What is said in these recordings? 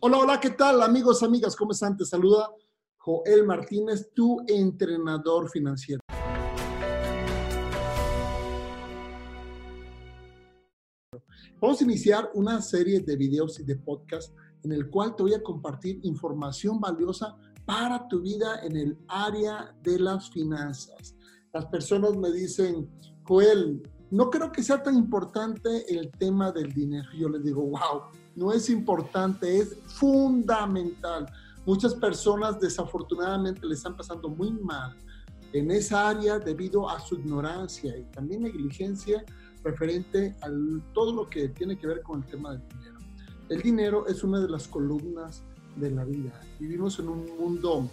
Hola, hola, ¿qué tal amigos, amigas? ¿Cómo están? Te saluda Joel Martínez, tu entrenador financiero. Vamos a iniciar una serie de videos y de podcasts en el cual te voy a compartir información valiosa para tu vida en el área de las finanzas. Las personas me dicen, Joel, no creo que sea tan importante el tema del dinero. Yo les digo, wow, no es importante, es fundamental. Muchas personas desafortunadamente le están pasando muy mal en esa área debido a su ignorancia y también negligencia referente a todo lo que tiene que ver con el tema del dinero. El dinero es una de las columnas de la vida. Vivimos en un mundo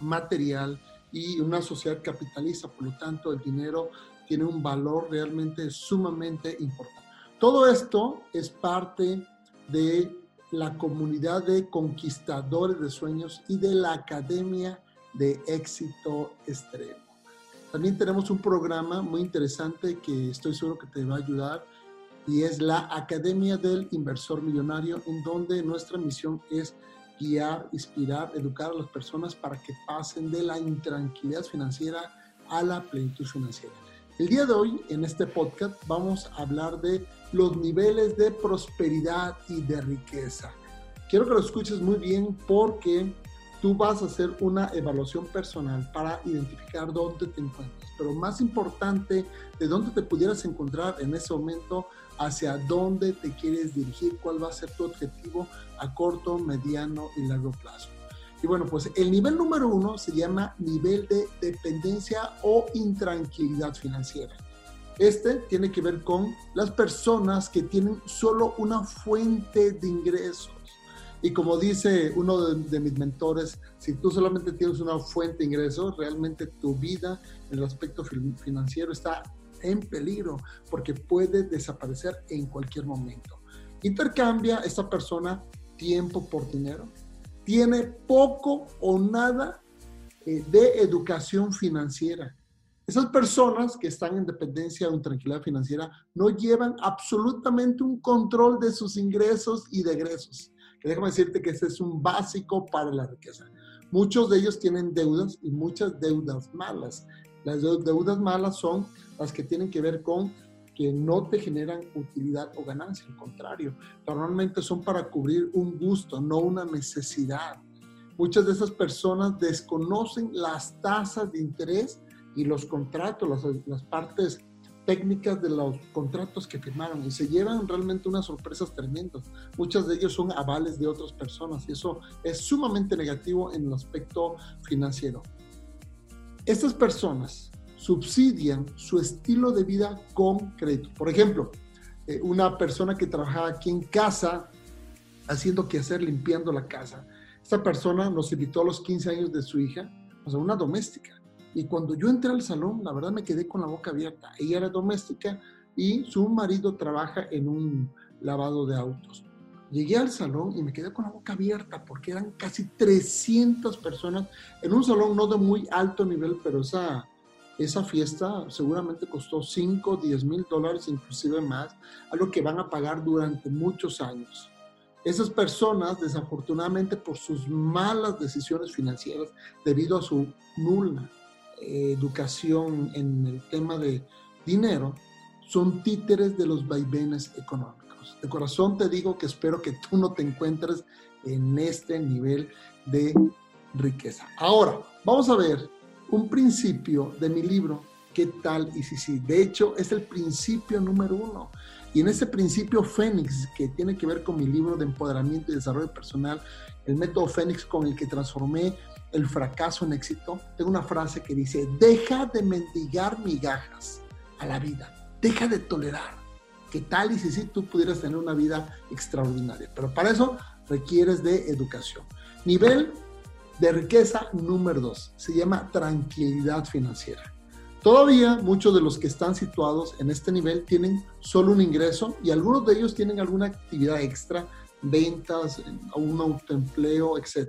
material y una sociedad capitalista, por lo tanto el dinero tiene un valor realmente sumamente importante. Todo esto es parte de la comunidad de conquistadores de sueños y de la Academia de Éxito Extremo. También tenemos un programa muy interesante que estoy seguro que te va a ayudar y es la Academia del Inversor Millonario, en donde nuestra misión es guiar, inspirar, educar a las personas para que pasen de la intranquilidad financiera a la plenitud financiera. El día de hoy, en este podcast, vamos a hablar de los niveles de prosperidad y de riqueza. Quiero que lo escuches muy bien porque tú vas a hacer una evaluación personal para identificar dónde te encuentras. Pero más importante, de dónde te pudieras encontrar en ese momento, hacia dónde te quieres dirigir, cuál va a ser tu objetivo a corto, mediano y largo plazo. Y bueno, pues el nivel número uno se llama nivel de dependencia o intranquilidad financiera. Este tiene que ver con las personas que tienen solo una fuente de ingresos. Y como dice uno de, mis mentores, si tú solamente tienes una fuente de ingresos, realmente tu vida en el aspecto financiero está en peligro porque puede desaparecer en cualquier momento. Intercambia esta persona tiempo por dinero, tiene poco o nada eh, de educación financiera. Esas personas que están en dependencia o intranquilidad financiera no llevan absolutamente un control de sus ingresos y de egresos. Déjame decirte que ese es un básico para la riqueza. Muchos de ellos tienen deudas y muchas deudas malas. Las deudas malas son las que tienen que ver con que no te generan utilidad o ganancia, al contrario, normalmente son para cubrir un gusto, no una necesidad. Muchas de esas personas desconocen las tasas de interés y los contratos, las, las partes técnicas de los contratos que firmaron y se llevan realmente unas sorpresas tremendas. Muchas de ellos son avales de otras personas y eso es sumamente negativo en el aspecto financiero. Estas personas subsidian su estilo de vida con crédito. Por ejemplo, eh, una persona que trabajaba aquí en casa, haciendo que hacer, limpiando la casa. Esta persona nos invitó a los 15 años de su hija, o sea, una doméstica. Y cuando yo entré al salón, la verdad me quedé con la boca abierta. Ella era doméstica y su marido trabaja en un lavado de autos. Llegué al salón y me quedé con la boca abierta porque eran casi 300 personas en un salón no de muy alto nivel, pero esa esa fiesta seguramente costó 5, 10 mil dólares, inclusive más, algo que van a pagar durante muchos años. Esas personas, desafortunadamente, por sus malas decisiones financieras, debido a su nula educación en el tema de dinero, son títeres de los vaivenes económicos. De corazón te digo que espero que tú no te encuentres en este nivel de riqueza. Ahora, vamos a ver un principio de mi libro, ¿Qué tal y si sí? De hecho, es el principio número uno. Y en ese principio Fénix, que tiene que ver con mi libro de empoderamiento y desarrollo personal, el método Fénix con el que transformé el fracaso en éxito, tengo una frase que dice, deja de mendigar migajas a la vida, deja de tolerar. ¿Qué tal y si sí tú pudieras tener una vida extraordinaria? Pero para eso requieres de educación. Nivel de riqueza número dos. Se llama tranquilidad financiera. Todavía muchos de los que están situados en este nivel tienen solo un ingreso y algunos de ellos tienen alguna actividad extra, ventas, un autoempleo, etc.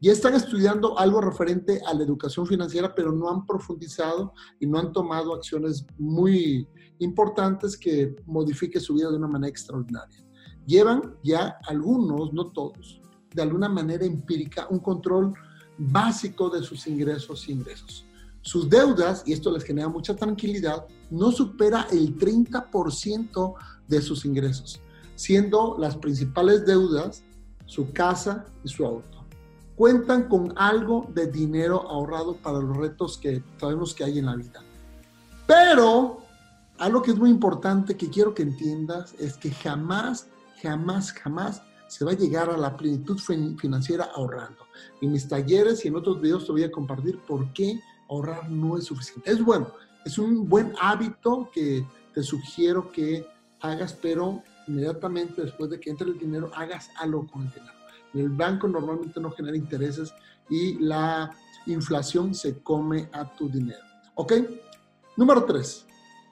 Y están estudiando algo referente a la educación financiera, pero no han profundizado y no han tomado acciones muy importantes que modifiquen su vida de una manera extraordinaria. llevan ya algunos, no todos, de alguna manera empírica, un control básico de sus ingresos y ingresos. Sus deudas, y esto les genera mucha tranquilidad, no supera el 30% de sus ingresos, siendo las principales deudas su casa y su auto. Cuentan con algo de dinero ahorrado para los retos que sabemos que hay en la vida. Pero algo que es muy importante que quiero que entiendas es que jamás, jamás, jamás se va a llegar a la plenitud financiera ahorrando. En mis talleres y en otros videos te voy a compartir por qué ahorrar no es suficiente. Es bueno, es un buen hábito que te sugiero que hagas, pero inmediatamente después de que entre el dinero, hagas algo con el dinero. El banco normalmente no genera intereses y la inflación se come a tu dinero. ¿Ok? Número tres,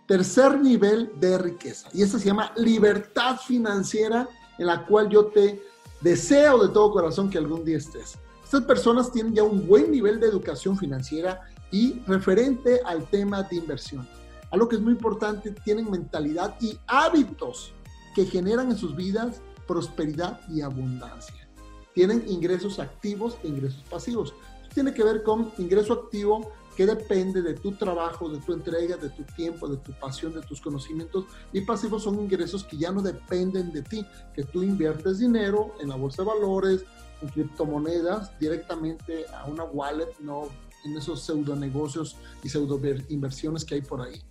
tercer nivel de riqueza. Y esto se llama libertad financiera en la cual yo te deseo de todo corazón que algún día estés. Estas personas tienen ya un buen nivel de educación financiera y referente al tema de inversión. Algo que es muy importante, tienen mentalidad y hábitos que generan en sus vidas prosperidad y abundancia. Tienen ingresos activos e ingresos pasivos. Esto tiene que ver con ingreso activo que depende de tu trabajo, de tu entrega, de tu tiempo, de tu pasión, de tus conocimientos. Y pasivos son ingresos que ya no dependen de ti, que tú inviertes dinero en la bolsa de valores, en criptomonedas, directamente a una wallet, no en esos pseudo negocios y pseudo inversiones que hay por ahí.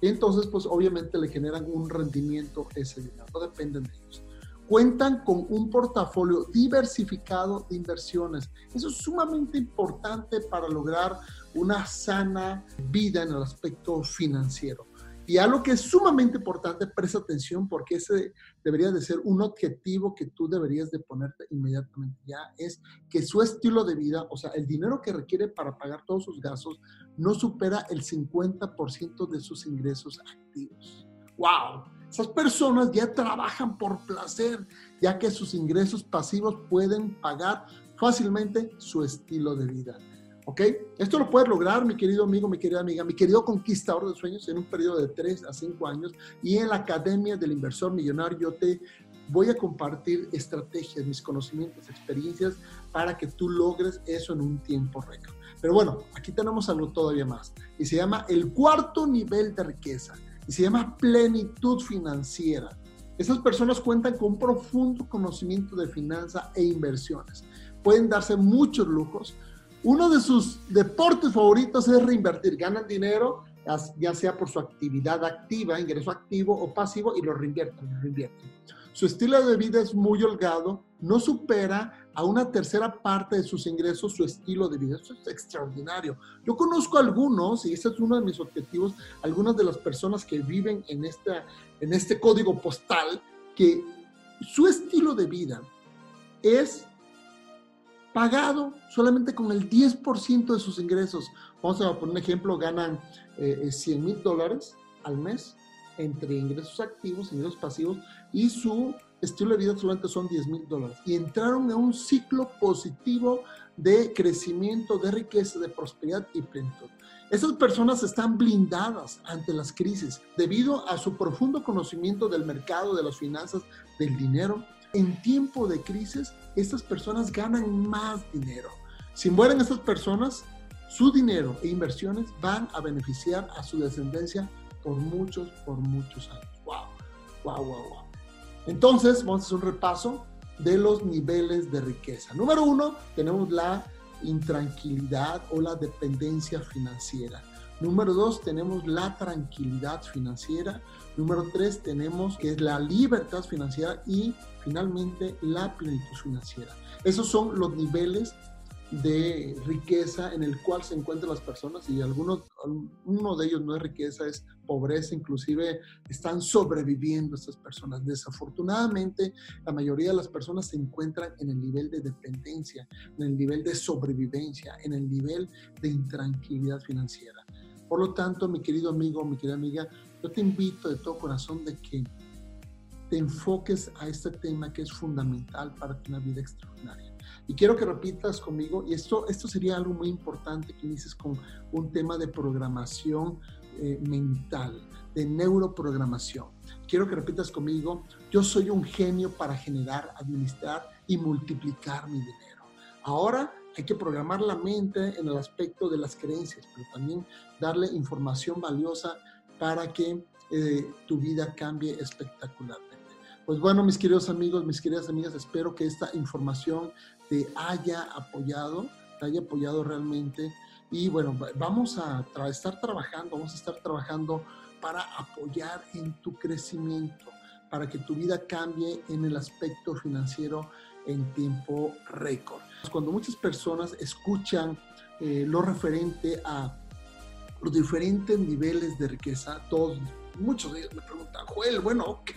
entonces, pues obviamente le generan un rendimiento ese dinero, no dependen de ellos cuentan con un portafolio diversificado de inversiones. Eso es sumamente importante para lograr una sana vida en el aspecto financiero. Y algo que es sumamente importante, presta atención porque ese debería de ser un objetivo que tú deberías de ponerte inmediatamente ya, es que su estilo de vida, o sea, el dinero que requiere para pagar todos sus gastos, no supera el 50% de sus ingresos activos. ¡Wow! Esas personas ya trabajan por placer, ya que sus ingresos pasivos pueden pagar fácilmente su estilo de vida. ¿Ok? Esto lo puedes lograr, mi querido amigo, mi querida amiga, mi querido conquistador de sueños, en un periodo de 3 a 5 años. Y en la Academia del Inversor Millonario yo te voy a compartir estrategias, mis conocimientos, experiencias para que tú logres eso en un tiempo récord. Pero bueno, aquí tenemos algo todavía más. Y se llama el cuarto nivel de riqueza. Y se llama plenitud financiera. Esas personas cuentan con un profundo conocimiento de finanzas e inversiones. Pueden darse muchos lujos, uno de sus deportes favoritos es reinvertir. Ganan dinero, ya sea por su actividad activa, ingreso activo o pasivo, y lo reinvierten, reinvierten. Su estilo de vida es muy holgado, no supera a una tercera parte de sus ingresos su estilo de vida. Eso es extraordinario. Yo conozco algunos, y ese es uno de mis objetivos, algunas de las personas que viven en, esta, en este código postal, que su estilo de vida es pagado solamente con el 10% de sus ingresos. Vamos a poner un ejemplo, ganan 100 eh, mil dólares al mes entre ingresos activos, ingresos pasivos, y su estilo de vida solamente son 10 mil dólares. Y entraron en un ciclo positivo de crecimiento, de riqueza, de prosperidad y plenitud. Esas personas están blindadas ante las crisis debido a su profundo conocimiento del mercado, de las finanzas, del dinero en tiempo de crisis, estas personas ganan más dinero. Si mueren estas personas, su dinero e inversiones van a beneficiar a su descendencia por muchos, por muchos años. ¡Wow! ¡Wow, wow, wow! Entonces, vamos a hacer un repaso de los niveles de riqueza. Número uno, tenemos la intranquilidad o la dependencia financiera. Número dos, tenemos la tranquilidad financiera. Número tres, tenemos que es la libertad financiera y finalmente la plenitud financiera. Esos son los niveles de riqueza en el cual se encuentran las personas y algunos, uno de ellos no es riqueza, es pobreza, inclusive están sobreviviendo estas personas. Desafortunadamente, la mayoría de las personas se encuentran en el nivel de dependencia, en el nivel de sobrevivencia, en el nivel de intranquilidad financiera. Por lo tanto, mi querido amigo, mi querida amiga, yo te invito de todo corazón de que te enfoques a este tema que es fundamental para una vida extraordinaria. Y quiero que repitas conmigo, y esto, esto sería algo muy importante, que inicies con un tema de programación eh, mental, de neuroprogramación. quiero que repitas conmigo, yo soy un genio para generar, administrar y multiplicar mi dinero. Ahora hay que programar la mente en el aspecto de las creencias, pero también darle información valiosa para que eh, tu vida cambie espectacularmente. Pues bueno, mis queridos amigos, mis queridas amigas, espero que esta información te haya apoyado, te haya apoyado realmente. Y bueno, vamos a estar trabajando, vamos a estar trabajando para apoyar en tu crecimiento, para que tu vida cambie en el aspecto financiero en tiempo récord. Cuando muchas personas escuchan eh, lo referente a los diferentes niveles de riqueza, todos, muchos de ellos me preguntan, Joel, bueno, ok,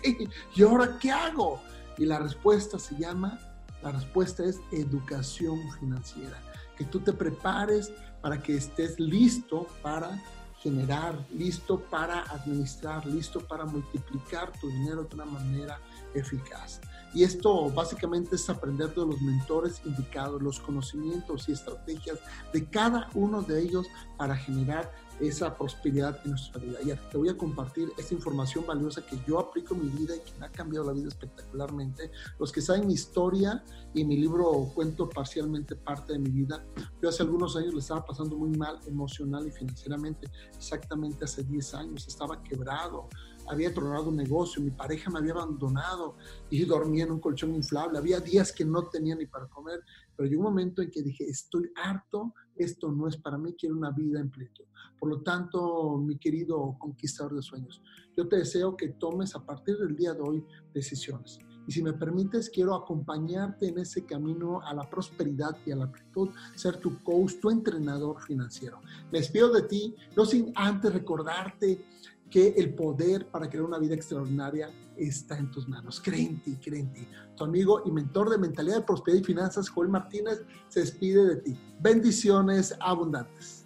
¿y ahora qué hago? Y la respuesta se llama, la respuesta es educación financiera, que tú te prepares para que estés listo para generar, listo para administrar, listo para multiplicar tu dinero de una manera eficaz. Y esto básicamente es aprender de los mentores indicados, los conocimientos y estrategias de cada uno de ellos para generar esa prosperidad en nuestra vida. Y te voy a compartir esta información valiosa que yo aplico en mi vida y que me ha cambiado la vida espectacularmente. Los que saben mi historia y mi libro cuento parcialmente parte de mi vida. Yo hace algunos años le estaba pasando muy mal emocional y financieramente, exactamente hace 10 años, estaba quebrado, había tronado un negocio, mi pareja me había abandonado y dormía en un colchón inflable, había días que no tenía ni para comer, pero llegó un momento en que dije, estoy harto, esto no es para mí, quiero una vida en plenitud. Por lo tanto, mi querido conquistador de sueños, yo te deseo que tomes a partir del día de hoy decisiones. Y si me permites, quiero acompañarte en ese camino a la prosperidad y a la plenitud, ser tu coach, tu entrenador financiero. Me despido de ti, no sin antes recordarte que el poder para crear una vida extraordinaria está en tus manos. Cree en ti, cree en ti. Tu amigo y mentor de mentalidad de prosperidad y finanzas, Joel Martínez, se despide de ti. Bendiciones abundantes.